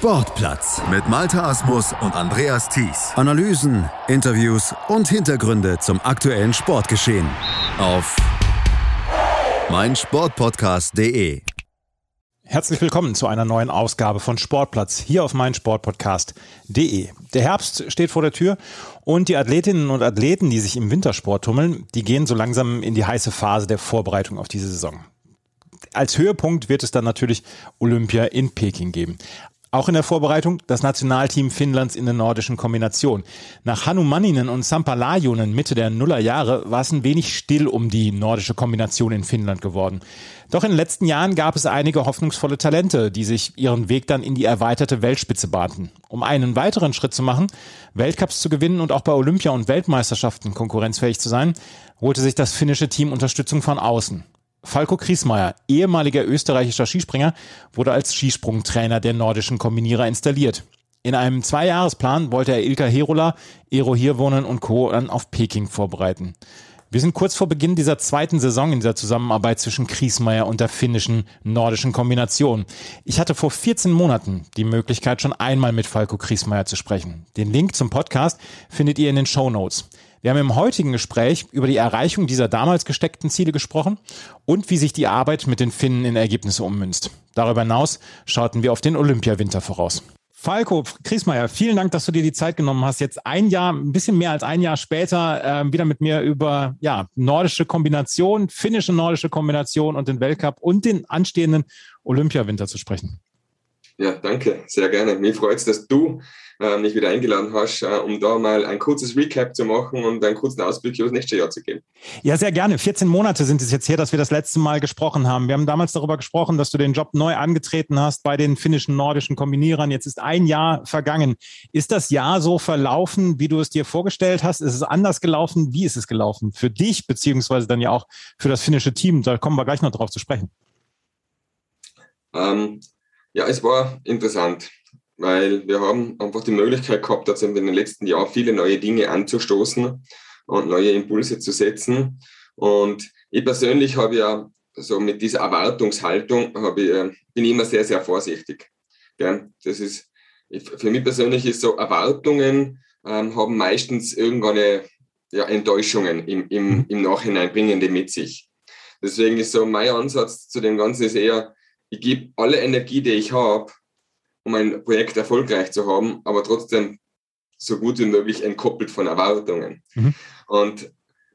Sportplatz mit Malta Asmus und Andreas Thies. Analysen, Interviews und Hintergründe zum aktuellen Sportgeschehen auf meinsportpodcast.de. Herzlich willkommen zu einer neuen Ausgabe von Sportplatz hier auf meinsportpodcast.de. Der Herbst steht vor der Tür und die Athletinnen und Athleten, die sich im Wintersport tummeln, die gehen so langsam in die heiße Phase der Vorbereitung auf diese Saison als Höhepunkt wird es dann natürlich Olympia in Peking geben. Auch in der Vorbereitung das Nationalteam Finnlands in der nordischen Kombination. Nach Hannu Manninen und Sampa Lajunen Mitte der Nullerjahre war es ein wenig still um die nordische Kombination in Finnland geworden. Doch in den letzten Jahren gab es einige hoffnungsvolle Talente, die sich ihren Weg dann in die erweiterte Weltspitze bahnten. Um einen weiteren Schritt zu machen, Weltcups zu gewinnen und auch bei Olympia und Weltmeisterschaften konkurrenzfähig zu sein, holte sich das finnische Team Unterstützung von außen. Falco Kriesmeier, ehemaliger österreichischer Skispringer, wurde als Skisprungtrainer der nordischen Kombinierer installiert. In einem Zweijahresplan wollte er Ilka Herola, Ero Hirvonen und Co. dann auf Peking vorbereiten. Wir sind kurz vor Beginn dieser zweiten Saison in dieser Zusammenarbeit zwischen Kriesmeier und der finnischen nordischen Kombination. Ich hatte vor 14 Monaten die Möglichkeit, schon einmal mit Falco Kriesmeier zu sprechen. Den Link zum Podcast findet ihr in den Show Notes. Wir haben im heutigen Gespräch über die Erreichung dieser damals gesteckten Ziele gesprochen und wie sich die Arbeit mit den Finnen in Ergebnisse ummünzt. Darüber hinaus schauten wir auf den Olympiawinter voraus. Falco Kriesmeier, vielen Dank, dass du dir die Zeit genommen hast, jetzt ein Jahr, ein bisschen mehr als ein Jahr später, äh, wieder mit mir über ja, nordische Kombination, finnische nordische Kombination und den Weltcup und den anstehenden Olympiawinter zu sprechen. Ja, danke, sehr gerne. Mir freut es, dass du mich wieder eingeladen hast, äh, um da mal ein kurzes Recap zu machen und einen kurzen Ausblick über das nächste Jahr zu geben. Ja, sehr gerne. 14 Monate sind es jetzt her, dass wir das letzte Mal gesprochen haben. Wir haben damals darüber gesprochen, dass du den Job neu angetreten hast bei den finnischen nordischen Kombinierern. Jetzt ist ein Jahr vergangen. Ist das Jahr so verlaufen, wie du es dir vorgestellt hast? Ist es anders gelaufen? Wie ist es gelaufen? Für dich, beziehungsweise dann ja auch für das finnische Team? Da kommen wir gleich noch drauf zu sprechen. Ähm, ja, es war interessant, weil wir haben einfach die Möglichkeit gehabt, dass in den letzten Jahren viele neue Dinge anzustoßen und neue Impulse zu setzen. Und ich persönlich habe ja so mit dieser Erwartungshaltung habe ich, äh, bin ich immer sehr, sehr vorsichtig. Das ist, für mich persönlich ist so, Erwartungen ähm, haben meistens irgendeine ja, Enttäuschungen im, im, mhm. im Nachhinein bringen die mit sich. Deswegen ist so mein Ansatz zu dem Ganzen ist eher, ich gebe alle Energie, die ich habe, um ein Projekt erfolgreich zu haben, aber trotzdem so gut wie möglich entkoppelt von Erwartungen. Mhm. Und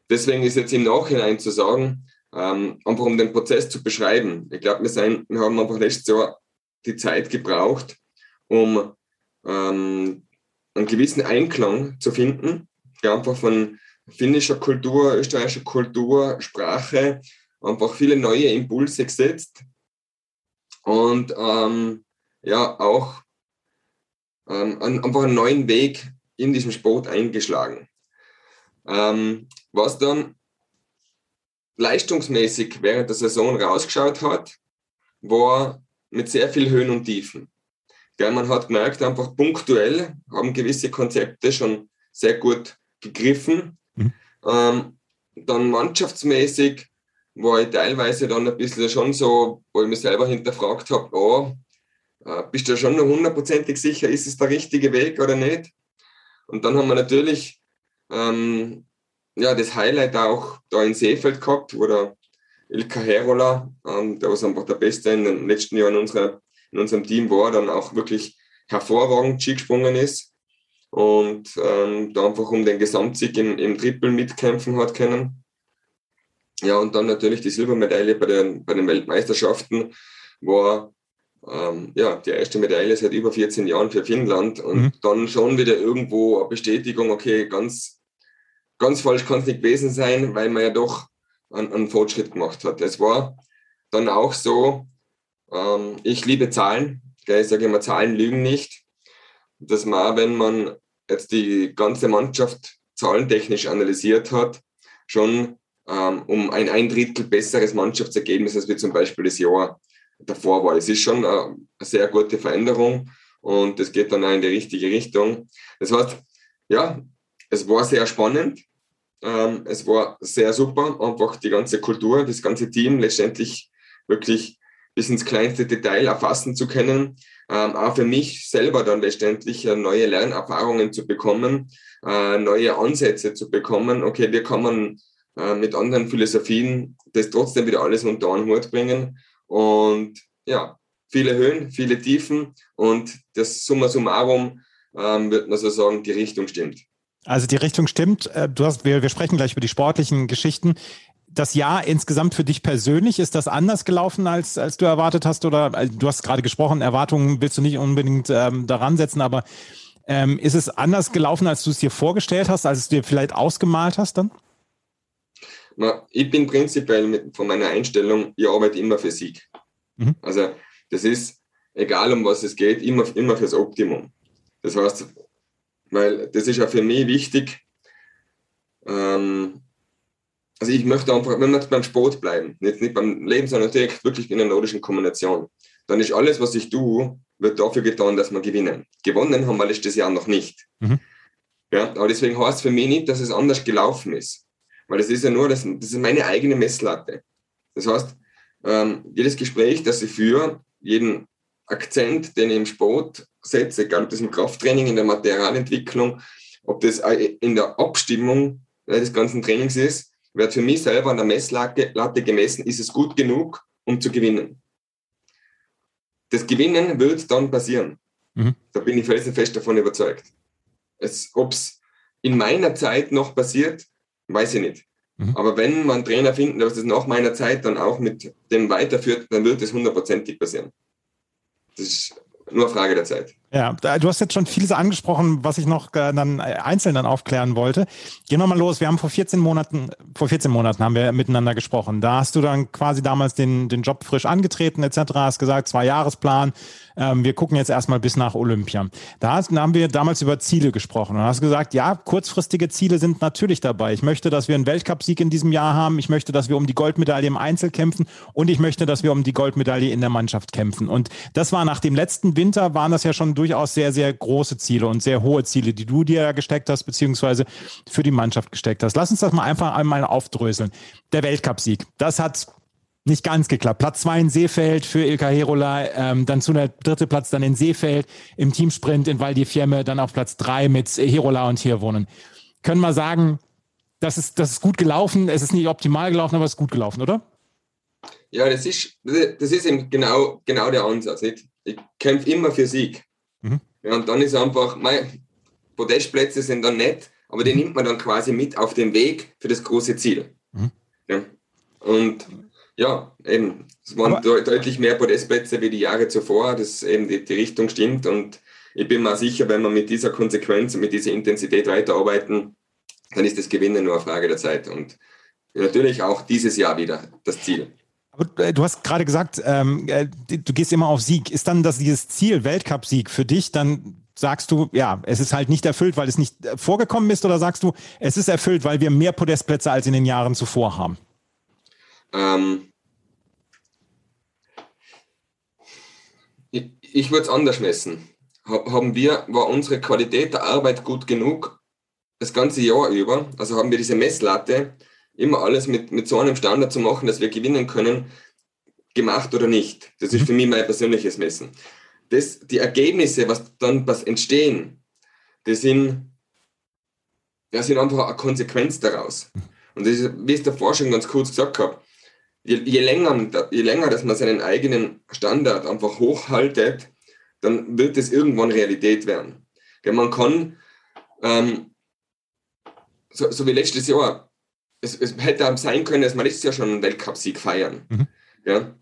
deswegen ist jetzt im Nachhinein zu sagen, ähm, einfach um den Prozess zu beschreiben. Ich glaube, wir, wir haben einfach letztes Jahr die Zeit gebraucht, um ähm, einen gewissen Einklang zu finden, ja, einfach von finnischer Kultur, österreichischer Kultur, Sprache, einfach viele neue Impulse gesetzt, und ähm, ja auch ähm, einfach einen neuen Weg in diesem Sport eingeschlagen. Ähm, was dann leistungsmäßig während der Saison rausgeschaut hat, war mit sehr viel Höhen und Tiefen. Ja, man hat gemerkt, einfach punktuell haben gewisse Konzepte schon sehr gut gegriffen. Mhm. Ähm, dann mannschaftsmäßig war ich teilweise dann ein bisschen schon so, wo ich mich selber hinterfragt habe, oh, bist du schon noch hundertprozentig sicher, ist es der richtige Weg oder nicht? Und dann haben wir natürlich ähm, ja, das Highlight auch da in Seefeld gehabt, wo der Ilka Herola, ähm, der was einfach der Beste in den letzten Jahren in, unserer, in unserem Team war, dann auch wirklich hervorragend Ski gesprungen ist und ähm, da einfach um den Gesamtsieg im, im Triple mitkämpfen hat können. Ja, und dann natürlich die Silbermedaille bei den, bei den Weltmeisterschaften war ähm, ja, die erste Medaille seit über 14 Jahren für Finnland und mhm. dann schon wieder irgendwo eine Bestätigung, okay, ganz, ganz falsch kann es nicht gewesen sein, weil man ja doch einen, einen Fortschritt gemacht hat. Es war dann auch so, ähm, ich liebe Zahlen, gell, ich sage immer, Zahlen lügen nicht, dass man, wenn man jetzt die ganze Mannschaft zahlentechnisch analysiert hat, schon ähm, um ein ein Drittel besseres Mannschaftsergebnis, als wir zum Beispiel das Jahr davor war. Es ist schon äh, eine sehr gute Veränderung und es geht dann auch in die richtige Richtung. Das heißt, ja, es war sehr spannend. Ähm, es war sehr super, einfach die ganze Kultur, das ganze Team letztendlich wirklich bis ins kleinste Detail erfassen zu können, ähm, auch für mich selber dann letztendlich äh, neue Lernerfahrungen zu bekommen, äh, neue Ansätze zu bekommen. Okay, wie kann man äh, mit anderen Philosophien das trotzdem wieder alles unter einen Hut bringen? Und ja, viele Höhen, viele Tiefen und das Summa summarum ähm, wird man so sagen, die Richtung stimmt. Also die Richtung stimmt. Äh, du hast, wir, wir sprechen gleich über die sportlichen Geschichten. Das Jahr insgesamt für dich persönlich, ist das anders gelaufen, als, als du erwartet hast? Oder also du hast gerade gesprochen, Erwartungen willst du nicht unbedingt ähm, daran setzen, aber ähm, ist es anders gelaufen, als du es dir vorgestellt hast, als du dir vielleicht ausgemalt hast dann? Ich bin prinzipiell mit, von meiner Einstellung, ich arbeite immer für Sieg. Mhm. Also das ist, egal um was es geht, immer, immer fürs Optimum. Das heißt, weil das ist ja für mich wichtig. Ähm, also ich möchte einfach, wenn wir beim Sport bleiben, nicht, nicht beim Leben, sondern direkt wirklich in der nordischen Kombination, dann ist alles, was ich tue, wird dafür getan, dass wir gewinnen. Gewonnen haben wir letztes Jahr noch nicht. Mhm. Ja, aber deswegen heißt es für mich nicht, dass es anders gelaufen ist. Weil das ist ja nur, das, das ist meine eigene Messlatte. Das heißt, ähm, jedes Gespräch, das ich führe, jeden Akzent, den ich im Sport setze, egal ob das im Krafttraining, in der Materialentwicklung, ob das in der Abstimmung des ganzen Trainings ist, wird für mich selber an der Messlatte gemessen, ist es gut genug, um zu gewinnen. Das Gewinnen wird dann passieren. Mhm. Da bin ich felsenfest davon überzeugt. Ob es in meiner Zeit noch passiert, weiß ich nicht. Mhm. Aber wenn man Trainer finden, dass es nach meiner Zeit dann auch mit dem weiterführt, dann wird es hundertprozentig passieren. Das ist nur Frage der Zeit. Ja, du hast jetzt schon vieles angesprochen, was ich noch äh, dann äh, einzeln dann aufklären wollte. Gehen wir mal los. Wir haben vor 14 Monaten, vor 14 Monaten haben wir miteinander gesprochen. Da hast du dann quasi damals den, den Job frisch angetreten etc. Hast gesagt, zwei Jahresplan. Ähm, wir gucken jetzt erstmal bis nach Olympia. Da, hast, da haben wir damals über Ziele gesprochen und hast gesagt, ja, kurzfristige Ziele sind natürlich dabei. Ich möchte, dass wir einen Weltcupsieg in diesem Jahr haben. Ich möchte, dass wir um die Goldmedaille im Einzel kämpfen und ich möchte, dass wir um die Goldmedaille in der Mannschaft kämpfen. Und das war nach dem letzten Winter waren das ja schon durch durchaus sehr, sehr große Ziele und sehr hohe Ziele, die du dir gesteckt hast, beziehungsweise für die Mannschaft gesteckt hast. Lass uns das mal einfach einmal aufdröseln. Der Weltcupsieg, das hat nicht ganz geklappt. Platz zwei in Seefeld für Ilka Herola, ähm, dann zu der dritte Platz dann in Seefeld, im Teamsprint in Val di Fiemme, dann auf Platz drei mit Herola und Hirwonen. Können wir sagen, das ist, das ist gut gelaufen, es ist nicht optimal gelaufen, aber es ist gut gelaufen, oder? Ja, das ist, das ist eben genau, genau der Ansatz. Nicht? Ich kämpfe immer für Sieg. Mhm. Ja, und dann ist einfach, mein, Podestplätze sind dann nett, aber die nimmt man dann quasi mit auf den Weg für das große Ziel. Mhm. Ja. Und ja, eben, es waren de deutlich mehr Podestplätze wie die Jahre zuvor, dass eben die, die Richtung stimmt und ich bin mir sicher, wenn wir mit dieser Konsequenz und mit dieser Intensität weiterarbeiten, dann ist das Gewinnen nur eine Frage der Zeit und natürlich auch dieses Jahr wieder das Ziel. Aber äh, du hast gerade gesagt, ähm, äh, du gehst immer auf Sieg. Ist dann das dieses Ziel Weltcup-Sieg für dich? Dann sagst du, ja, es ist halt nicht erfüllt, weil es nicht äh, vorgekommen ist, oder sagst du, es ist erfüllt, weil wir mehr Podestplätze als in den Jahren zuvor haben? Ähm, ich, ich würde es anders messen. Haben wir, war unsere Qualität der Arbeit gut genug das ganze Jahr über? Also haben wir diese Messlatte immer alles mit, mit so einem Standard zu machen, dass wir gewinnen können, gemacht oder nicht. Das ist mhm. für mich mein persönliches Messen. Das, die Ergebnisse, was dann was entstehen, die sind, ja, sind einfach eine Konsequenz daraus. Und das ist, wie ich es davor schon ganz kurz gesagt habe, je, je, länger, je länger, dass man seinen eigenen Standard einfach hochhaltet, dann wird es irgendwann Realität werden. Ja, man kann, ähm, so, so wie letztes Jahr, es, es hätte sein können, dass wir letztes Jahr schon einen Weltcupsieg feiern. Mhm. Ja.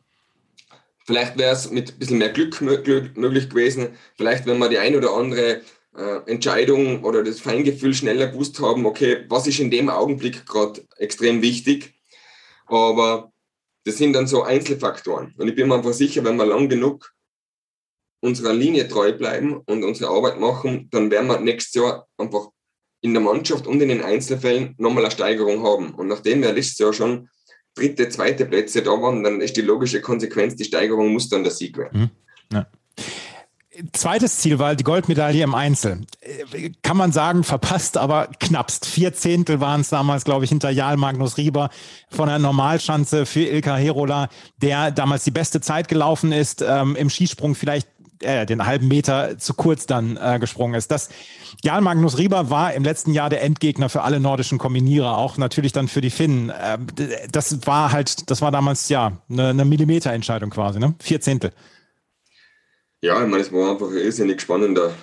Vielleicht wäre es mit ein bisschen mehr Glück möglich gewesen. Vielleicht, wenn wir die ein oder andere äh, Entscheidung oder das Feingefühl schneller gewusst haben, okay, was ist in dem Augenblick gerade extrem wichtig. Aber das sind dann so Einzelfaktoren. Und ich bin mir einfach sicher, wenn wir lang genug unserer Linie treu bleiben und unsere Arbeit machen, dann werden wir nächstes Jahr einfach in der Mannschaft und in den Einzelfällen nochmal eine Steigerung haben. Und nachdem wir letztes Jahr schon dritte, zweite Plätze da waren, dann ist die logische Konsequenz, die Steigerung muss dann der Sieg werden. Mhm. Ja. Zweites Ziel war die Goldmedaille im Einzel. kann man sagen, verpasst, aber knappst. Vier Zehntel waren es damals, glaube ich, hinter Jarl Magnus Rieber von der Normalschanze für Ilka Herola, der damals die beste Zeit gelaufen ist, ähm, im Skisprung vielleicht äh, den halben Meter zu kurz dann äh, gesprungen ist. Das Jan Magnus Rieber war im letzten Jahr der Endgegner für alle nordischen Kombinierer, auch natürlich dann für die Finnen. Äh, das war halt, das war damals ja eine, eine Millimeterentscheidung quasi, ne? Vier Zehntel. Ja, ich meine, es war einfach ein irrsinnig spannender,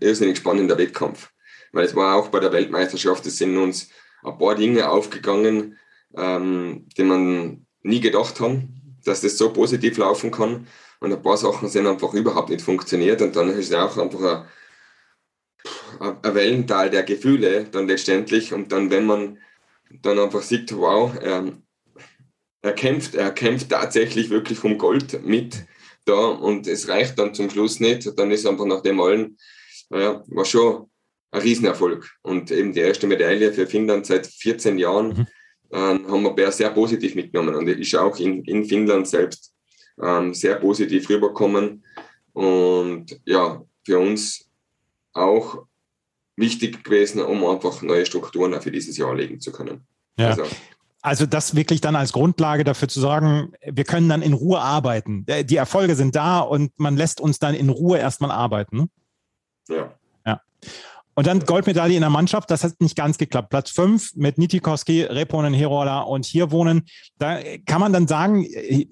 irrsinnig spannender Wettkampf. Weil es war auch bei der Weltmeisterschaft, es sind uns ein paar Dinge aufgegangen, ähm, die man nie gedacht haben, dass das so positiv laufen kann. Und ein paar Sachen sind einfach überhaupt nicht funktioniert. Und dann ist es auch einfach ein, ein Wellental der Gefühle dann letztendlich. Und dann, wenn man dann einfach sieht, wow, er, er kämpft, er kämpft tatsächlich wirklich um Gold mit da und es reicht dann zum Schluss nicht, dann ist einfach nach dem allen, naja, war schon ein Riesenerfolg. Und eben die erste Medaille für Finnland seit 14 Jahren mhm. äh, haben wir sehr positiv mitgenommen und ist auch in, in Finnland selbst ähm, sehr positiv rüberkommen. Und ja, für uns auch wichtig gewesen, um einfach neue Strukturen für dieses Jahr legen zu können. Ja. Also, also das wirklich dann als Grundlage dafür zu sorgen, wir können dann in Ruhe arbeiten. Äh, die Erfolge sind da und man lässt uns dann in Ruhe erstmal arbeiten. Ne? Ja. Ja. Und dann Goldmedaille in der Mannschaft, das hat nicht ganz geklappt. Platz fünf mit Nitikowski, Reponen, Herola und hier wohnen. Da kann man dann sagen,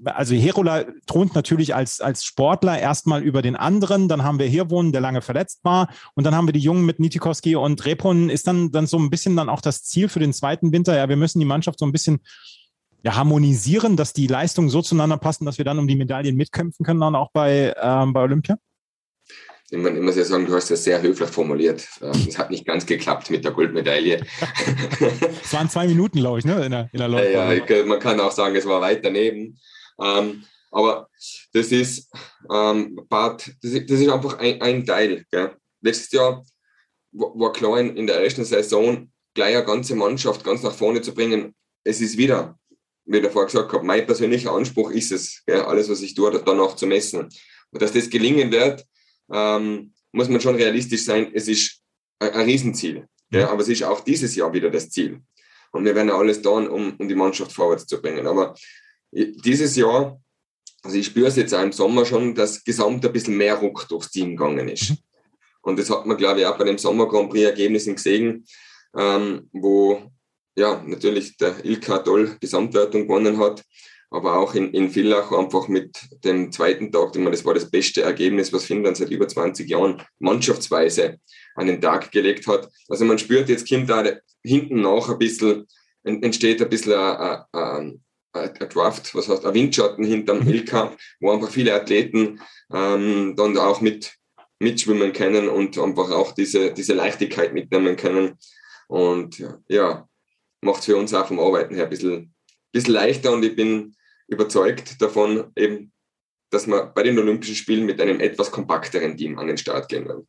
also Herola thront natürlich als, als Sportler erstmal über den anderen. Dann haben wir hier wohnen, der lange verletzt war. Und dann haben wir die Jungen mit Nitikowski und Reponen. Ist dann, dann so ein bisschen dann auch das Ziel für den zweiten Winter? Ja, wir müssen die Mannschaft so ein bisschen ja, harmonisieren, dass die Leistungen so zueinander passen, dass wir dann um die Medaillen mitkämpfen können, dann auch bei, ähm, bei Olympia? Ich, meine, ich muss ja sagen, du hast das sehr höflich formuliert. Ähm, es hat nicht ganz geklappt mit der Goldmedaille. Es waren zwei Minuten, glaube ich, ne? in der, in der Ja, ja, man kann auch sagen, es war weit daneben. Ähm, aber das ist, ähm, Bart, das, ist, einfach ein, ein Teil. Gell? Letztes Jahr war klar in der ersten Saison gleich eine ganze Mannschaft ganz nach vorne zu bringen. Es ist wieder, wie ich davor gesagt habe, mein persönlicher Anspruch ist es, gell? alles, was ich tue, danach zu messen. Und dass das gelingen wird, ähm, muss man schon realistisch sein, es ist ein, ein Riesenziel. Ja, aber es ist auch dieses Jahr wieder das Ziel. Und wir werden ja alles tun, um, um die Mannschaft vorwärts zu bringen. Aber dieses Jahr, also ich spüre es jetzt auch im Sommer schon, dass gesamt ein bisschen mehr Ruck durchs Team gegangen ist. Mhm. Und das hat man, glaube ich, auch bei dem Sommer Grand Prix Ergebnissen gesehen, ähm, wo ja natürlich der Ilka toll Gesamtwertung gewonnen hat aber auch in, in Villach einfach mit dem zweiten Tag, das war das beste Ergebnis, was Finnland seit über 20 Jahren mannschaftsweise an den Tag gelegt hat. Also man spürt, jetzt kommt da hinten nach ein bisschen, entsteht ein bisschen ein, ein, ein Draft, was heißt, ein Windschatten hinterm mhm. Ilka, wo einfach viele Athleten ähm, dann auch mit mitschwimmen können und einfach auch diese, diese Leichtigkeit mitnehmen können. Und ja, macht für uns auch vom Arbeiten her ein bisschen, bisschen leichter und ich bin überzeugt davon, eben, dass wir bei den Olympischen Spielen mit einem etwas kompakteren Team an den Start gehen werden.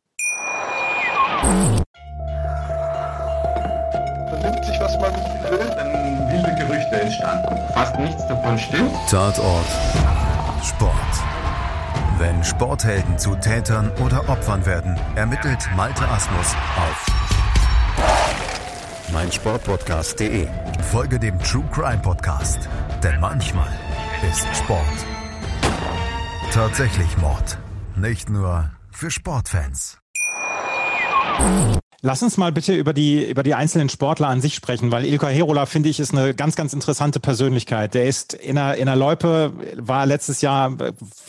Vernimmt sich, was man will, dann wilde Gerüchte entstanden. Fast nichts davon stimmt. Tatort. Sport. Wenn Sporthelden zu Tätern oder Opfern werden, ermittelt Malte Asmus auf meinsportpodcast.de. Folge dem True Crime Podcast, denn manchmal ist Sport. Tatsächlich Mord. Nicht nur für Sportfans. Lass uns mal bitte über die, über die einzelnen Sportler an sich sprechen, weil Ilka Herola, finde ich, ist eine ganz, ganz interessante Persönlichkeit. Der ist in der, in der Loipe, war letztes Jahr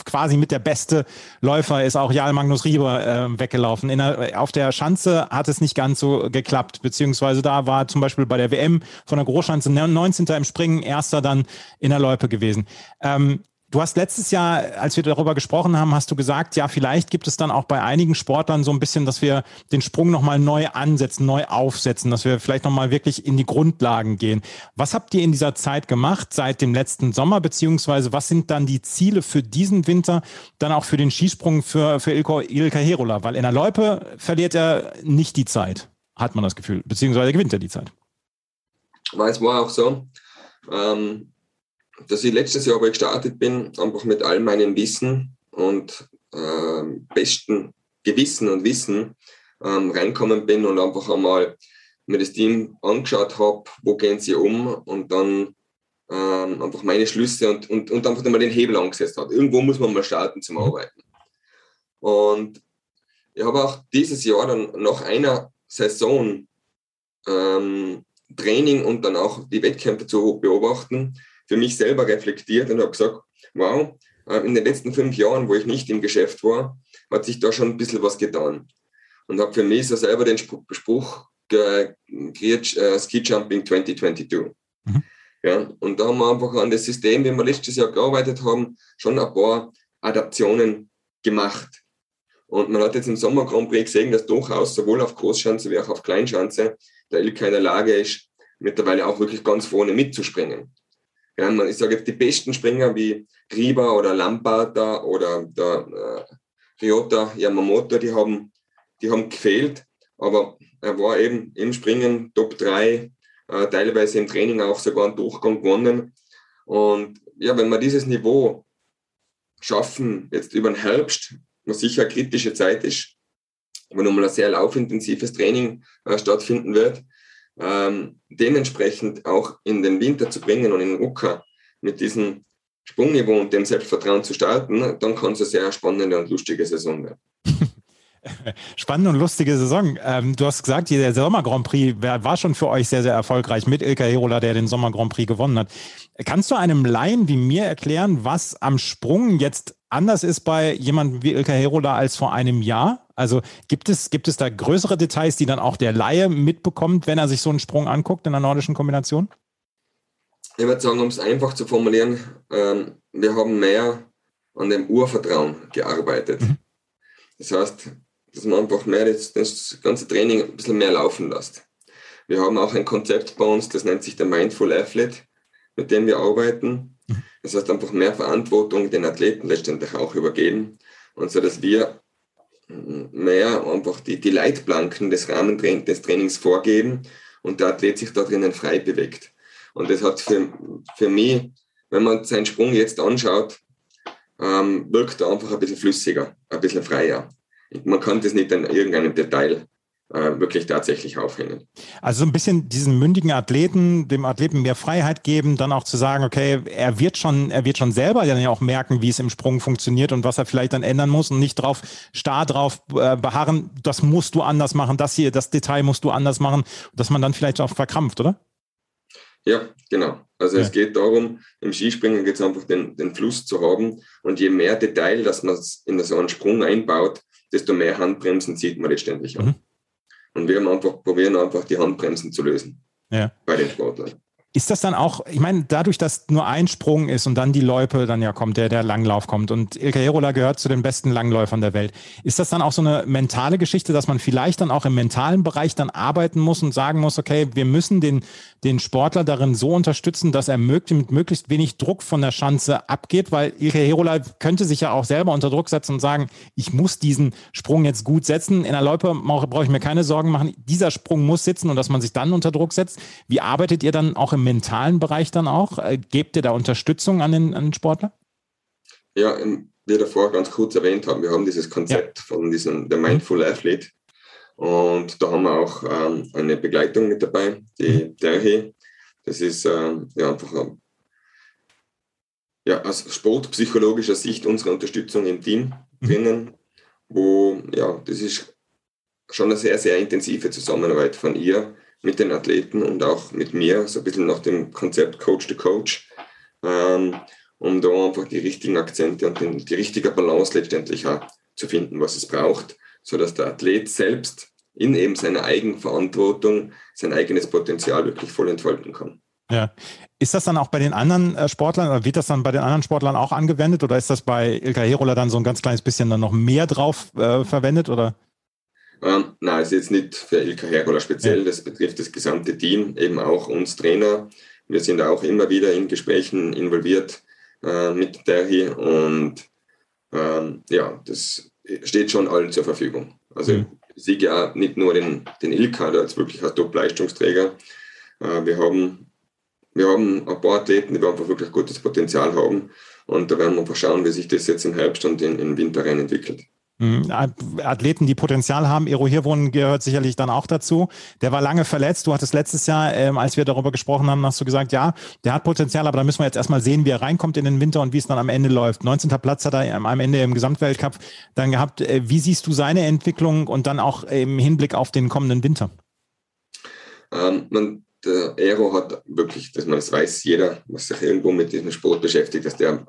quasi mit der beste Läufer, ist auch Jarl Magnus Rieber äh, weggelaufen. In der, auf der Schanze hat es nicht ganz so geklappt, beziehungsweise da war zum Beispiel bei der WM von der Großschanze 19. im Springen, erster dann in der Loipe gewesen. Ähm, Du hast letztes Jahr, als wir darüber gesprochen haben, hast du gesagt, ja, vielleicht gibt es dann auch bei einigen Sportlern so ein bisschen, dass wir den Sprung nochmal neu ansetzen, neu aufsetzen, dass wir vielleicht nochmal wirklich in die Grundlagen gehen. Was habt ihr in dieser Zeit gemacht seit dem letzten Sommer, beziehungsweise was sind dann die Ziele für diesen Winter, dann auch für den Skisprung für, für Ilko, Ilka Herola? Weil in der Loipe verliert er nicht die Zeit, hat man das Gefühl, beziehungsweise gewinnt er die Zeit. Weil es war auch so, ähm dass ich letztes Jahr, wo ich gestartet bin, einfach mit all meinem Wissen und äh, besten Gewissen und Wissen ähm, reinkommen bin und einfach einmal mir das Team angeschaut habe, wo gehen sie um und dann ähm, einfach meine Schlüsse und, und, und einfach mal den Hebel angesetzt hat. Irgendwo muss man mal starten zum Arbeiten. Und ich habe auch dieses Jahr dann nach einer Saison ähm, Training und dann auch die Wettkämpfe zu beobachten, für mich selber reflektiert und habe gesagt, wow, äh, in den letzten fünf Jahren, wo ich nicht im Geschäft war, hat sich da schon ein bisschen was getan. Und habe für mich so selber den Spruch kreiert, äh, Ski Jumping 2022. Mhm. Ja, und da haben wir einfach an das System, wie wir letztes Jahr gearbeitet haben, schon ein paar Adaptionen gemacht. Und man hat jetzt im Sommer Grand Prix gesehen, dass durchaus sowohl auf Großschanze wie auch auf Kleinschanze der Ilka in der Lage ist, mittlerweile auch wirklich ganz vorne mitzuspringen. Ja, ich sage jetzt, die besten Springer wie Riba oder Lamparta oder der äh, Ryota Yamamoto, die haben, die haben gefehlt, aber er war eben im Springen Top 3, äh, teilweise im Training auch sogar einen Durchgang gewonnen. Und ja, wenn wir dieses Niveau schaffen, jetzt über den Herbst, was sicher eine kritische Zeit ist, wo nochmal ein sehr laufintensives Training äh, stattfinden wird, ähm, dementsprechend auch in den Winter zu bringen und in den Rucker mit diesem Sprungniveau und dem Selbstvertrauen zu starten, dann kann es eine sehr spannende und lustige Saison werden. Spannende und lustige Saison. Ähm, du hast gesagt, der Sommer Grand Prix war schon für euch sehr, sehr erfolgreich mit Ilka Herola, der den Sommer Grand Prix gewonnen hat. Kannst du einem Laien wie mir erklären, was am Sprung jetzt anders ist bei jemandem wie Ilka Herola als vor einem Jahr? Also gibt es, gibt es da größere Details, die dann auch der Laie mitbekommt, wenn er sich so einen Sprung anguckt in der nordischen Kombination? Ich würde sagen, um es einfach zu formulieren, ähm, wir haben mehr an dem Urvertrauen gearbeitet. Mhm. Das heißt, dass man einfach mehr das, das ganze Training ein bisschen mehr laufen lässt. Wir haben auch ein Konzept bei uns, das nennt sich der Mindful Athlete, mit dem wir arbeiten. Das heißt, einfach mehr Verantwortung den Athleten letztendlich auch übergeben und so, dass wir mehr einfach die, die Leitplanken des Rahmentrainings des Trainings vorgeben und der Athlet sich da drinnen frei bewegt. Und das hat für, für mich, wenn man seinen Sprung jetzt anschaut, ähm, wirkt er einfach ein bisschen flüssiger, ein bisschen freier. Man kann das nicht in irgendeinem Detail äh, wirklich tatsächlich aufhängen. Also so ein bisschen diesen mündigen Athleten, dem Athleten mehr Freiheit geben, dann auch zu sagen, okay, er wird schon, er wird schon selber dann ja auch merken, wie es im Sprung funktioniert und was er vielleicht dann ändern muss und nicht drauf starr drauf äh, beharren, das musst du anders machen, das hier, das Detail musst du anders machen, dass man dann vielleicht auch verkrampft, oder? Ja, genau. Also ja. es geht darum, im Skispringen geht es einfach den, den Fluss zu haben und je mehr Detail, dass man in so einen Sprung einbaut, desto mehr Handbremsen zieht man letztendlich an. Mhm. Und wir haben einfach, probieren einfach die Handbremsen zu lösen ja. bei den Sportlern. Ist das dann auch, ich meine, dadurch, dass nur ein Sprung ist und dann die Loipe dann ja kommt, der der Langlauf kommt und Ilka Herola gehört zu den besten Langläufern der Welt, ist das dann auch so eine mentale Geschichte, dass man vielleicht dann auch im mentalen Bereich dann arbeiten muss und sagen muss, okay, wir müssen den, den Sportler darin so unterstützen, dass er möglichst, mit möglichst wenig Druck von der Schanze abgeht, weil Ilka Herola könnte sich ja auch selber unter Druck setzen und sagen, ich muss diesen Sprung jetzt gut setzen. In der Loipe brauche ich mir keine Sorgen machen. Dieser Sprung muss sitzen und dass man sich dann unter Druck setzt. Wie arbeitet ihr dann auch im mentalen Bereich dann auch? Äh, gebt ihr da Unterstützung an den, an den Sportler? Ja, wie wir davor ganz kurz erwähnt haben, wir haben dieses Konzept ja. von diesem der Mindful Athlete und da haben wir auch ähm, eine Begleitung mit dabei, die mhm. Derhi. Das ist ähm, ja, einfach ähm, ja, aus sportpsychologischer Sicht unsere Unterstützung im Team mhm. drinnen, wo ja, das ist schon eine sehr, sehr intensive Zusammenarbeit von ihr mit den Athleten und auch mit mir, so ein bisschen nach dem Konzept Coach to Coach, ähm, um da einfach die richtigen Akzente und den, die richtige Balance letztendlich auch zu finden, was es braucht, sodass der Athlet selbst in eben seiner Eigenverantwortung sein eigenes Potenzial wirklich voll entfalten kann. Ja. Ist das dann auch bei den anderen äh, Sportlern oder wird das dann bei den anderen Sportlern auch angewendet oder ist das bei Ilka Herola dann so ein ganz kleines bisschen dann noch mehr drauf äh, verwendet oder? Ähm, nein, ist jetzt nicht für Ilka Herola speziell, das betrifft das gesamte Team, eben auch uns Trainer. Wir sind auch immer wieder in Gesprächen involviert äh, mit der hier und ähm, ja, das steht schon allen zur Verfügung. Also mhm. ich sehe ja nicht nur den, den Ilka als wirklich als Top-Leistungsträger. Äh, wir, haben, wir haben ein paar Athleten, die einfach wirklich gutes Potenzial haben und da werden wir einfach schauen, wie sich das jetzt im Herbst und im Winter rein entwickelt. Mhm. Athleten, die Potenzial haben. Ero Hirwohn gehört sicherlich dann auch dazu. Der war lange verletzt. Du hattest letztes Jahr, ähm, als wir darüber gesprochen haben, hast du gesagt, ja, der hat Potenzial, aber da müssen wir jetzt erstmal sehen, wie er reinkommt in den Winter und wie es dann am Ende läuft. 19. Platz hat er am Ende im Gesamtweltcup dann gehabt. Äh, wie siehst du seine Entwicklung und dann auch im Hinblick auf den kommenden Winter? Ähm, man der Aero hat wirklich, dass man das weiß jeder, was sich irgendwo mit diesem Sport beschäftigt, dass der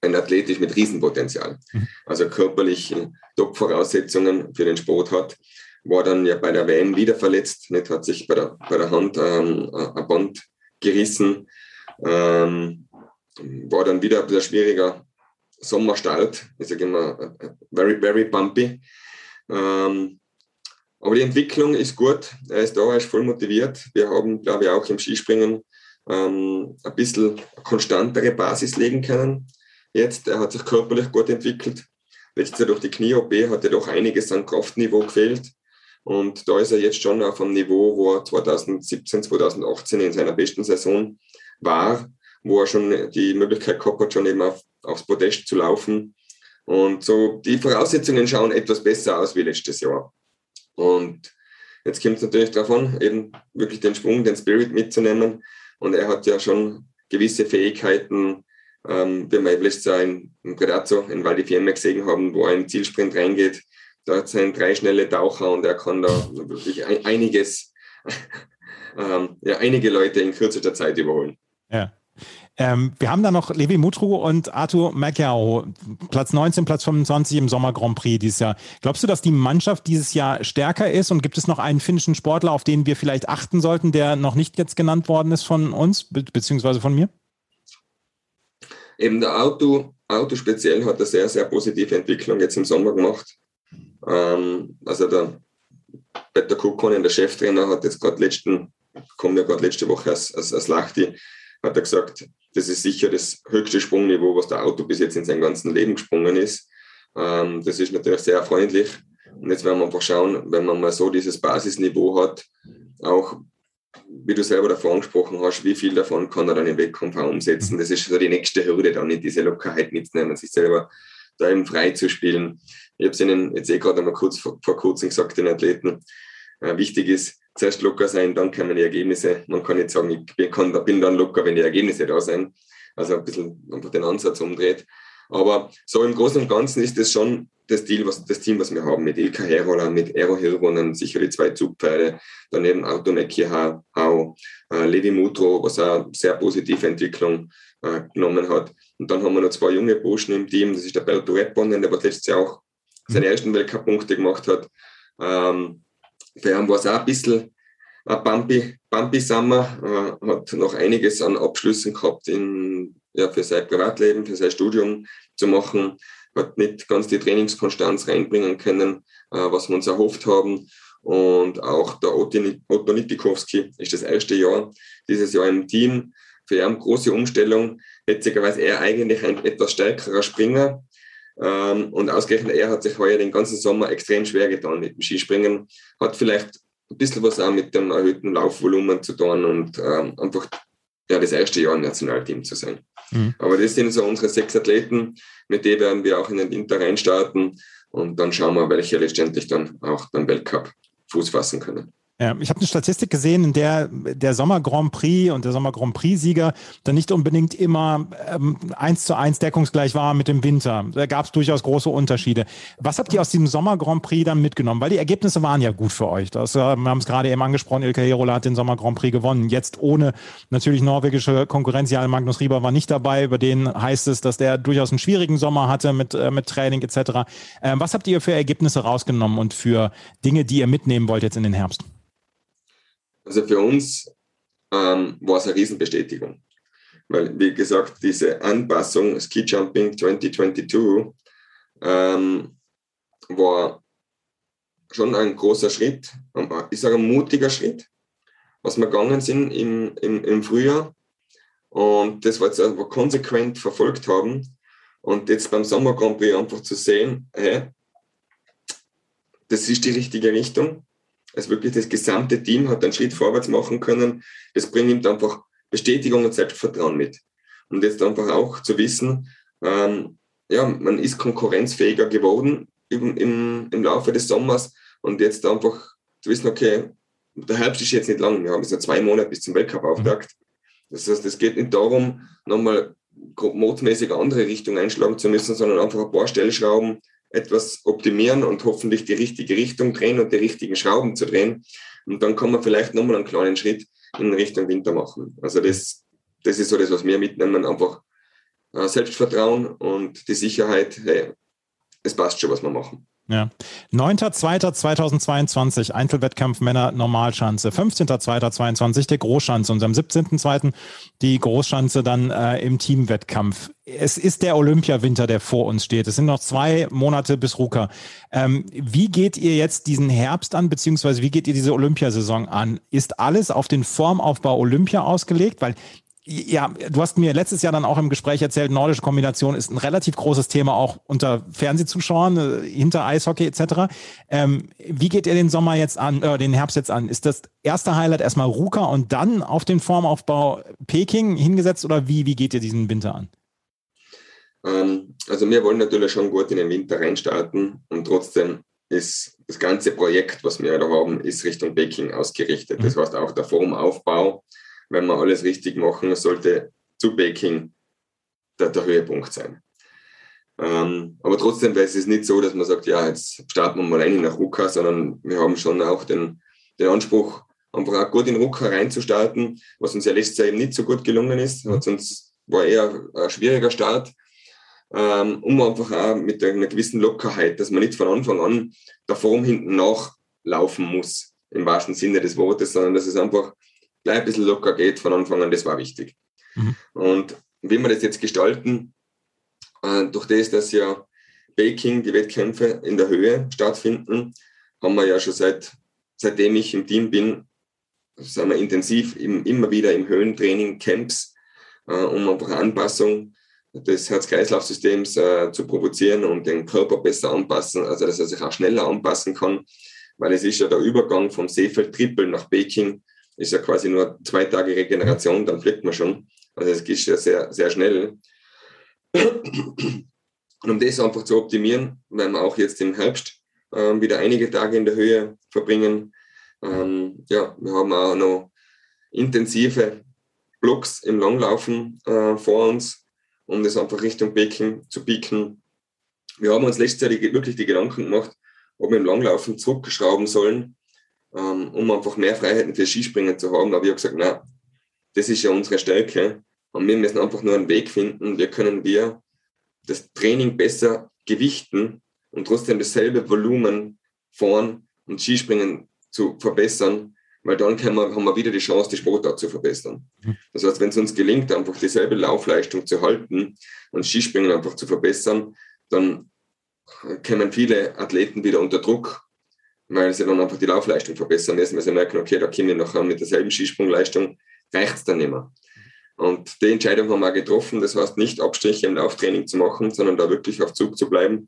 ein Athlet ist mit Riesenpotenzial. Mhm. Also körperlich Top-Voraussetzungen für den Sport hat. War dann ja bei der WM wieder verletzt, nicht, hat sich bei der, bei der Hand ähm, ein Band gerissen. Ähm, war dann wieder ein bisschen schwieriger Sommerstart. Ich sage immer, very, very bumpy. Ähm, aber die Entwicklung ist gut. Er ist da, er ist voll motiviert. Wir haben, glaube ich, auch im Skispringen ähm, ein bisschen konstantere Basis legen können. Jetzt, er hat sich körperlich gut entwickelt. Letztes Jahr durch die Knie-OP hat er doch einiges an Kraftniveau gefehlt. Und da ist er jetzt schon auf einem Niveau, wo er 2017, 2018 in seiner besten Saison war, wo er schon die Möglichkeit gehabt hat, schon eben auf, aufs Podest zu laufen. Und so die Voraussetzungen schauen etwas besser aus wie letztes Jahr. Und jetzt kommt es natürlich darauf an, eben wirklich den Sprung, den Spirit mitzunehmen. Und er hat ja schon gewisse Fähigkeiten, ähm, wir letztes Jahr in, in in Val di Fiemme gesehen haben, wo er in Zielsprint reingeht. Da hat er drei schnelle Taucher und er kann da wirklich einiges, ähm, ja, einige Leute in kürzester Zeit überholen. Ja. Ähm, wir haben da noch Levi Mutru und Arthur Macchiao, Platz 19, Platz 25 im Sommer Grand Prix dieses Jahr. Glaubst du, dass die Mannschaft dieses Jahr stärker ist und gibt es noch einen finnischen Sportler, auf den wir vielleicht achten sollten, der noch nicht jetzt genannt worden ist von uns, be beziehungsweise von mir? Eben der Auto, Auto speziell hat eine sehr, sehr positive Entwicklung jetzt im Sommer gemacht. Ähm, also der Peter Kukonen, der Cheftrainer, hat jetzt gerade letzten, kommen ja gerade letzte Woche als, als, als Lachti, hat er gesagt, das ist sicher das höchste Sprungniveau, was der Auto bis jetzt in seinem ganzen Leben gesprungen ist. Ähm, das ist natürlich sehr freundlich. Und jetzt werden wir einfach schauen, wenn man mal so dieses Basisniveau hat, auch wie du selber davor angesprochen hast, wie viel davon kann er dann im Wettkampf auch umsetzen. Das ist so die nächste Hürde, dann in diese Lockerheit mitzunehmen, sich selber da eben frei zu spielen. Ich habe es Ihnen jetzt eh gerade einmal kurz vor, vor kurzem gesagt, den Athleten, äh, wichtig ist, zuerst locker sein, dann kommen die Ergebnisse. Man kann nicht sagen, ich bin, kann, bin dann locker, wenn die Ergebnisse da sind. Also ein bisschen einfach den Ansatz umdreht. Aber so im Großen und Ganzen ist das schon das Team, was, das Team, was wir haben, mit Ilka Herola, mit Aero Hirvonen, sicher die zwei Zugpferde, daneben Autoneki Hau, äh, Levi Mutro, was eine sehr positive Entwicklung äh, genommen hat. Und dann haben wir noch zwei junge Burschen im Team, das ist der Berto Redbonnen, der letztes Jahr auch seine ersten Weltcup-Punkte gemacht hat. Ähm, für ihn war es auch ein bisschen ein Bumpy, Bumpy Summer, äh, hat noch einiges an Abschlüssen gehabt in, ja, für sein Privatleben, für sein Studium zu machen, hat nicht ganz die Trainingskonstanz reinbringen können, äh, was wir uns erhofft haben. Und auch der Otto Nitikowski ist das erste Jahr, dieses Jahr im Team. Für ihn große Umstellung. Witzigerweise er eigentlich ein etwas stärkerer Springer, ähm, und ausgerechnet er hat sich heuer den ganzen Sommer extrem schwer getan mit dem Skispringen. Hat vielleicht ein bisschen was auch mit dem erhöhten Laufvolumen zu tun und ähm, einfach ja, das erste Jahr im Nationalteam zu sein. Mhm. Aber das sind so unsere sechs Athleten, mit denen werden wir auch in den Winter reinstarten und dann schauen wir, welche letztendlich dann auch beim Weltcup Fuß fassen können. Ja, ich habe eine Statistik gesehen, in der der Sommer Grand Prix und der Sommer Grand Prix-Sieger dann nicht unbedingt immer ähm, eins zu eins deckungsgleich war mit dem Winter. Da gab es durchaus große Unterschiede. Was habt ihr aus diesem Sommer Grand Prix dann mitgenommen? Weil die Ergebnisse waren ja gut für euch. Das, äh, wir haben es gerade eben angesprochen, Ilka Herola hat den Sommer Grand Prix gewonnen. Jetzt ohne natürlich norwegische Konkurrenz. Ja, Magnus Rieber war nicht dabei. Über den heißt es, dass der durchaus einen schwierigen Sommer hatte mit, äh, mit Training etc. Äh, was habt ihr für Ergebnisse rausgenommen und für Dinge, die ihr mitnehmen wollt jetzt in den Herbst? Also für uns ähm, war es eine Riesenbestätigung. Weil, wie gesagt, diese Anpassung Ski Jumping 2022 ähm, war schon ein großer Schritt, ich sage ein mutiger Schritt, was wir gegangen sind im, im, im Frühjahr. Und das, was wir konsequent verfolgt haben. Und jetzt beim Sommer Grand Prix einfach zu sehen, hey, das ist die richtige Richtung. Also wirklich das gesamte Team hat einen Schritt vorwärts machen können. Das bringt ihm einfach Bestätigung und Selbstvertrauen mit. Und jetzt einfach auch zu wissen, ähm, ja, man ist konkurrenzfähiger geworden. im, im, im Laufe des Sommers und jetzt einfach zu wissen, okay, der Herbst ist jetzt nicht lang, wir haben jetzt noch zwei Monate bis zum Weltcup-Auftakt. Das heißt, es geht nicht darum, nochmal grobmodmäßig andere Richtung einschlagen zu müssen, sondern einfach ein paar Stellschrauben etwas optimieren und hoffentlich die richtige Richtung drehen und die richtigen Schrauben zu drehen. Und dann kann man vielleicht nochmal einen kleinen Schritt in Richtung Winter machen. Also das, das ist so das, was wir mitnehmen, einfach äh, Selbstvertrauen und die Sicherheit, hey, es passt schon, was wir machen. Ja. 9.2.2022 Einzelwettkampf Männer Normalschanze. 15.2.22 der Großschanze und am 17.2. die Großschanze dann äh, im Teamwettkampf. Es ist der Olympiawinter, der vor uns steht. Es sind noch zwei Monate bis Ruka. Ähm, wie geht ihr jetzt diesen Herbst an, beziehungsweise wie geht ihr diese Olympiasaison an? Ist alles auf den Formaufbau Olympia ausgelegt? Weil ja, du hast mir letztes Jahr dann auch im Gespräch erzählt, nordische Kombination ist ein relativ großes Thema auch unter Fernsehzuschauern, äh, hinter Eishockey etc. Ähm, wie geht ihr den Sommer jetzt an, äh, den Herbst jetzt an? Ist das erste Highlight erstmal Ruka und dann auf den Formaufbau Peking hingesetzt oder wie, wie geht ihr diesen Winter an? Ähm, also wir wollen natürlich schon gut in den Winter reinstarten und trotzdem ist das ganze Projekt, was wir da haben, ist Richtung Peking ausgerichtet. Mhm. Das heißt auch der Formaufbau wenn wir alles richtig machen, sollte zu Baking der, der Höhepunkt sein. Ähm, aber trotzdem wäre es nicht so, dass man sagt, ja, jetzt starten wir mal rein nach Ruka, sondern wir haben schon auch den, den Anspruch, einfach auch gut in Ruka reinzustarten, was uns ja letztes Jahr eben nicht so gut gelungen ist. Hat uns, war eher ein schwieriger Start, ähm, um einfach auch mit einer gewissen Lockerheit, dass man nicht von Anfang an der Form hinten nachlaufen muss, im wahrsten Sinne des Wortes, sondern dass es einfach gleich ein bisschen locker geht von Anfang an, das war wichtig. Mhm. Und wie wir das jetzt gestalten, äh, durch das, dass ja Baking, die Wettkämpfe in der Höhe stattfinden, haben wir ja schon seit, seitdem ich im Team bin, sind wir intensiv im, immer wieder im Höhentraining, Camps, äh, um einfach Anpassung des Herz-Kreislauf-Systems äh, zu provozieren und den Körper besser anpassen, also dass er sich auch schneller anpassen kann, weil es ist ja der Übergang vom Seefeld-Trippel nach Baking ist ja quasi nur zwei Tage Regeneration, dann fliegt man schon. Also es geht ja sehr, sehr schnell. Und um das einfach zu optimieren, werden wir auch jetzt im Herbst äh, wieder einige Tage in der Höhe verbringen. Ähm, ja, wir haben auch noch intensive Blocks im Langlaufen äh, vor uns, um das einfach Richtung Becken zu pieken. Wir haben uns letztes Jahr wirklich die Gedanken gemacht, ob wir im Langlaufen zurückschrauben sollen ähm, um einfach mehr Freiheiten für Skispringen zu haben. Aber ich habe gesagt, na, das ist ja unsere Stärke. Und wir müssen einfach nur einen Weg finden, wie können wir das Training besser gewichten und trotzdem dasselbe Volumen fahren und Skispringen zu verbessern, weil dann wir, haben wir wieder die Chance, die Sportart zu verbessern. Mhm. Das heißt, wenn es uns gelingt, einfach dieselbe Laufleistung zu halten und Skispringen einfach zu verbessern, dann kommen viele Athleten wieder unter Druck weil sie dann einfach die Laufleistung verbessern müssen, weil sie merken, okay, da komme ich nachher mit derselben Skisprungleistung, reicht es dann nicht mehr. Und die Entscheidung haben wir getroffen, das heißt nicht Abstriche im Lauftraining zu machen, sondern da wirklich auf Zug zu bleiben,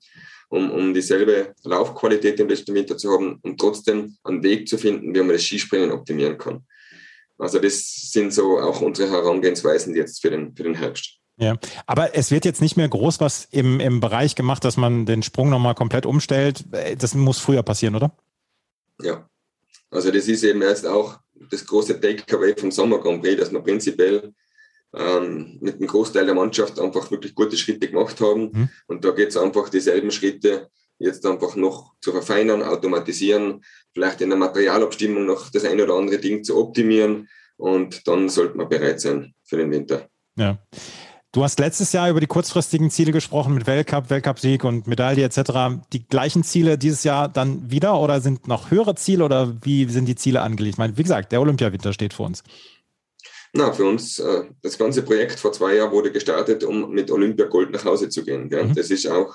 um, um dieselbe Laufqualität im letzten Winter zu haben und trotzdem einen Weg zu finden, wie man das Skispringen optimieren kann. Also das sind so auch unsere Herangehensweisen jetzt für den, für den Herbst. Ja, aber es wird jetzt nicht mehr groß was im, im Bereich gemacht, dass man den Sprung nochmal komplett umstellt. Das muss früher passieren, oder? Ja, also das ist eben jetzt auch das große Takeaway vom Sommer Grand Prix, dass wir prinzipiell ähm, mit dem Großteil der Mannschaft einfach wirklich gute Schritte gemacht haben. Mhm. Und da geht es einfach dieselben Schritte jetzt einfach noch zu verfeinern, automatisieren, vielleicht in der Materialabstimmung noch das eine oder andere Ding zu optimieren und dann sollte man bereit sein für den Winter. Ja. Du hast letztes Jahr über die kurzfristigen Ziele gesprochen mit Weltcup, Weltcupsieg und Medaille etc. Die gleichen Ziele dieses Jahr dann wieder oder sind noch höhere Ziele oder wie sind die Ziele angelegt? Ich meine, wie gesagt, der Olympiawinter steht vor uns. Na, für uns, äh, das ganze Projekt vor zwei Jahren wurde gestartet, um mit Olympia Gold nach Hause zu gehen. Mhm. Das ist auch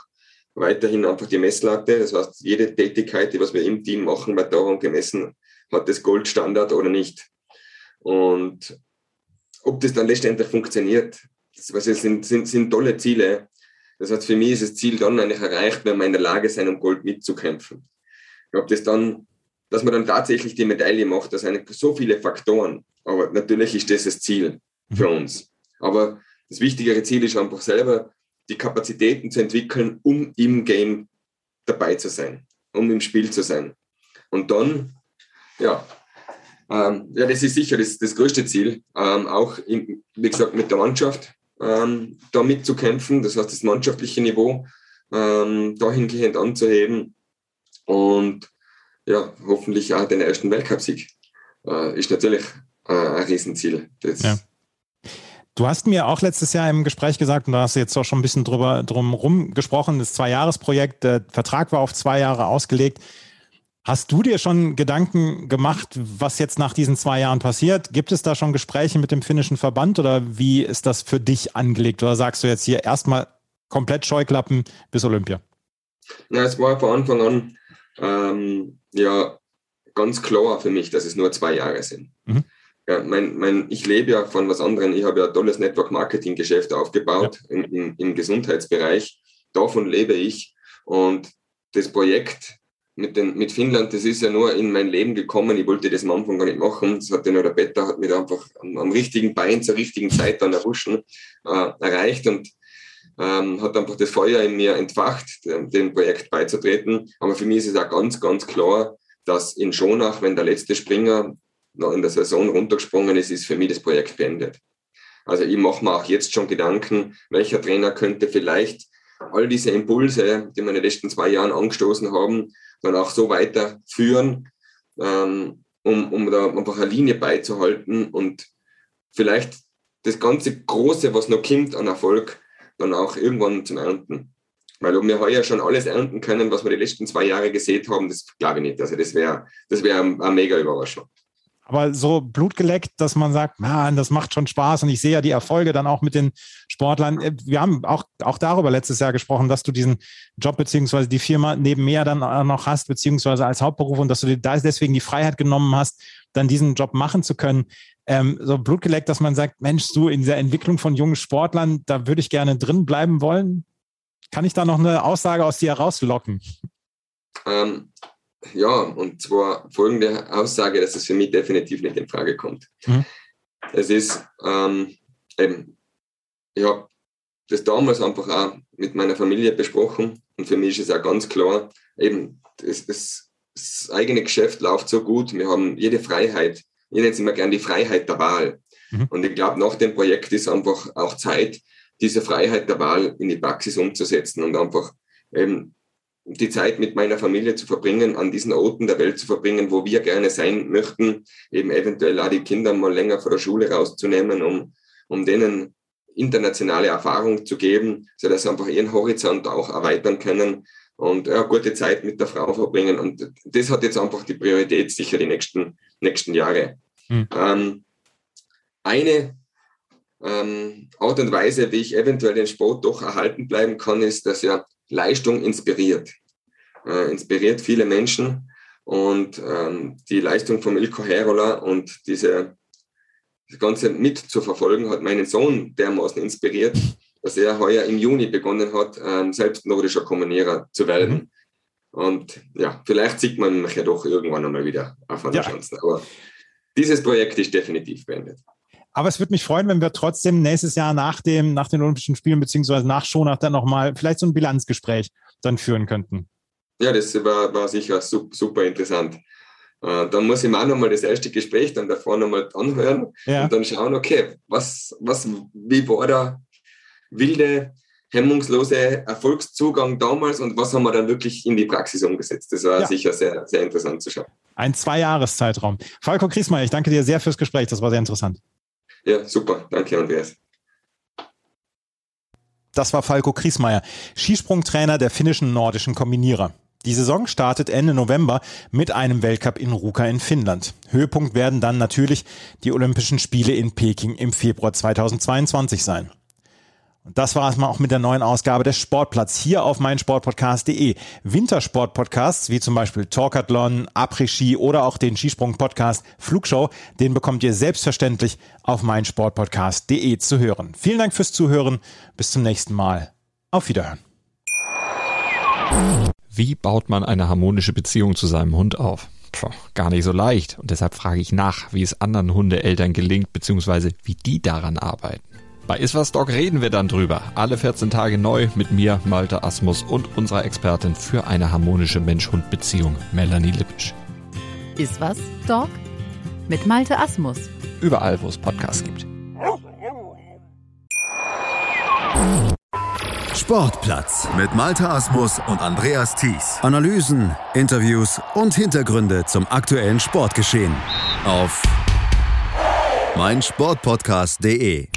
weiterhin einfach die Messlatte. Das heißt, jede Tätigkeit, die was wir im Team machen, wird daran gemessen, hat das Goldstandard oder nicht. Und ob das dann letztendlich funktioniert, das sind, sind, sind tolle Ziele. Das heißt, für mich ist das Ziel dann eigentlich erreicht, wenn wir in der Lage sind, um Gold mitzukämpfen. Ich glaube, das dann, dass man dann tatsächlich die Medaille macht, das sind so viele Faktoren. Aber natürlich ist das das Ziel für mhm. uns. Aber das wichtigere Ziel ist einfach selber, die Kapazitäten zu entwickeln, um im Game dabei zu sein, um im Spiel zu sein. Und dann, ja, ähm, ja, das ist sicher das, das größte Ziel, ähm, auch in, wie gesagt mit der Mannschaft ähm, da mitzukämpfen, das heißt das mannschaftliche Niveau ähm, dahingehend anzuheben und ja, hoffentlich auch den ersten Weltcupsieg äh, ist natürlich äh, ein Riesenziel. Ja. Du hast mir auch letztes Jahr im Gespräch gesagt, und da hast du jetzt auch schon ein bisschen drüber drum gesprochen, das Zwei-Jahres-Projekt, der Vertrag war auf zwei Jahre ausgelegt. Hast du dir schon Gedanken gemacht, was jetzt nach diesen zwei Jahren passiert? Gibt es da schon Gespräche mit dem finnischen Verband oder wie ist das für dich angelegt? Oder sagst du jetzt hier erstmal komplett Scheuklappen bis Olympia? Ja, es war von Anfang an ähm, ja ganz klar für mich, dass es nur zwei Jahre sind. Mhm. Ja, mein, mein, ich lebe ja von was anderem. Ich habe ja ein tolles Network-Marketing-Geschäft aufgebaut ja. im, im, im Gesundheitsbereich. Davon lebe ich. Und das Projekt mit, den, mit Finnland, das ist ja nur in mein Leben gekommen. Ich wollte das am Anfang gar nicht machen. Das hat ja nur der Better, hat mich einfach am, am, richtigen Bein zur richtigen Zeit dann erwuschen, äh, erreicht und ähm, hat einfach das Feuer in mir entfacht, dem, dem Projekt beizutreten. Aber für mich ist es auch ganz, ganz klar, dass in Schonach, wenn der letzte Springer noch in der Saison runtergesprungen ist, ist für mich das Projekt beendet. Also ich mache mir auch jetzt schon Gedanken, welcher Trainer könnte vielleicht all diese Impulse, die wir in den letzten zwei Jahren angestoßen haben, dann auch so weiterführen, ähm, um, um da einfach eine Linie beizuhalten und vielleicht das ganze Große, was noch kommt an Erfolg, dann auch irgendwann zum Ernten. Weil ob wir heuer schon alles ernten können, was wir die letzten zwei Jahre gesehen haben, das glaube ich nicht. Also das wäre das wär eine mega Überraschung aber so blutgeleckt, dass man sagt, man, das macht schon Spaß und ich sehe ja die Erfolge dann auch mit den Sportlern. Äh, wir haben auch, auch darüber letztes Jahr gesprochen, dass du diesen Job beziehungsweise die Firma nebenher dann noch hast, beziehungsweise als Hauptberuf und dass du dir da deswegen die Freiheit genommen hast, dann diesen Job machen zu können. Ähm, so blutgeleckt, dass man sagt, Mensch, du in der Entwicklung von jungen Sportlern, da würde ich gerne drin bleiben wollen. Kann ich da noch eine Aussage aus dir rauslocken? Ähm, ja, und zwar folgende Aussage, dass es für mich definitiv nicht in Frage kommt. Mhm. Es ist ähm, eben, ich habe das damals einfach auch mit meiner Familie besprochen und für mich ist es auch ganz klar, eben, das, das, das eigene Geschäft läuft so gut, wir haben jede Freiheit, ich nenne es immer gerne die Freiheit der Wahl. Mhm. Und ich glaube, nach dem Projekt ist einfach auch Zeit, diese Freiheit der Wahl in die Praxis umzusetzen und einfach eben die Zeit mit meiner Familie zu verbringen, an diesen Orten der Welt zu verbringen, wo wir gerne sein möchten, eben eventuell auch die Kinder mal länger vor der Schule rauszunehmen, um, um denen internationale Erfahrung zu geben, sodass sie einfach ihren Horizont auch erweitern können und ja, gute Zeit mit der Frau verbringen. Und das hat jetzt einfach die Priorität sicher die nächsten, nächsten Jahre. Mhm. Ähm, eine ähm, Art und Weise, wie ich eventuell den Sport doch erhalten bleiben kann, ist, dass er Leistung inspiriert. Äh, inspiriert viele Menschen. Und ähm, die Leistung von Ilko Herola und diese das Ganze mit zu verfolgen, hat meinen Sohn dermaßen inspiriert, dass er heuer im Juni begonnen hat, ähm, selbst nordischer Kommunierer zu werden. Mhm. Und ja, vielleicht sieht man mich ja doch irgendwann einmal wieder auf einer ja. Chance. Aber dieses Projekt ist definitiv beendet. Aber es würde mich freuen, wenn wir trotzdem nächstes Jahr nach, dem, nach den Olympischen Spielen beziehungsweise nach Schonach dann nochmal vielleicht so ein Bilanzgespräch dann führen könnten. Ja, das war, war sicher super interessant. Äh, dann muss ich mir auch nochmal das erste Gespräch dann davor nochmal anhören ja. und dann schauen, okay, was, was, wie war der wilde, hemmungslose Erfolgszugang damals und was haben wir dann wirklich in die Praxis umgesetzt? Das war ja. sicher sehr, sehr interessant zu schauen. Ein Zwei-Jahres-Zeitraum. Falco Kriesmeier, ich danke dir sehr fürs Gespräch, das war sehr interessant. Ja, super. Danke, Andreas. Das war Falco Kriesmeier, Skisprungtrainer der finnischen nordischen Kombinierer. Die Saison startet Ende November mit einem Weltcup in Ruka in Finnland. Höhepunkt werden dann natürlich die Olympischen Spiele in Peking im Februar 2022 sein. Und das war es mal auch mit der neuen Ausgabe des Sportplatz hier auf meinsportpodcast.de. Wintersportpodcasts wie zum Beispiel Talkathlon, Après-Ski oder auch den Skisprung-Podcast Flugshow, den bekommt ihr selbstverständlich auf meinsportpodcast.de zu hören. Vielen Dank fürs Zuhören. Bis zum nächsten Mal. Auf Wiederhören. Wie baut man eine harmonische Beziehung zu seinem Hund auf? Puh, gar nicht so leicht. Und deshalb frage ich nach, wie es anderen Hundeeltern gelingt, beziehungsweise wie die daran arbeiten. Bei Iswas Dog reden wir dann drüber. Alle 14 Tage neu mit mir, Malte Asmus und unserer Expertin für eine harmonische Mensch-Hund-Beziehung, Melanie Lippisch. Iswas Dog mit Malte Asmus. Überall, wo es Podcasts gibt. Sportplatz mit Malta Asmus und Andreas Thies. Analysen, Interviews und Hintergründe zum aktuellen Sportgeschehen auf meinsportpodcast.de.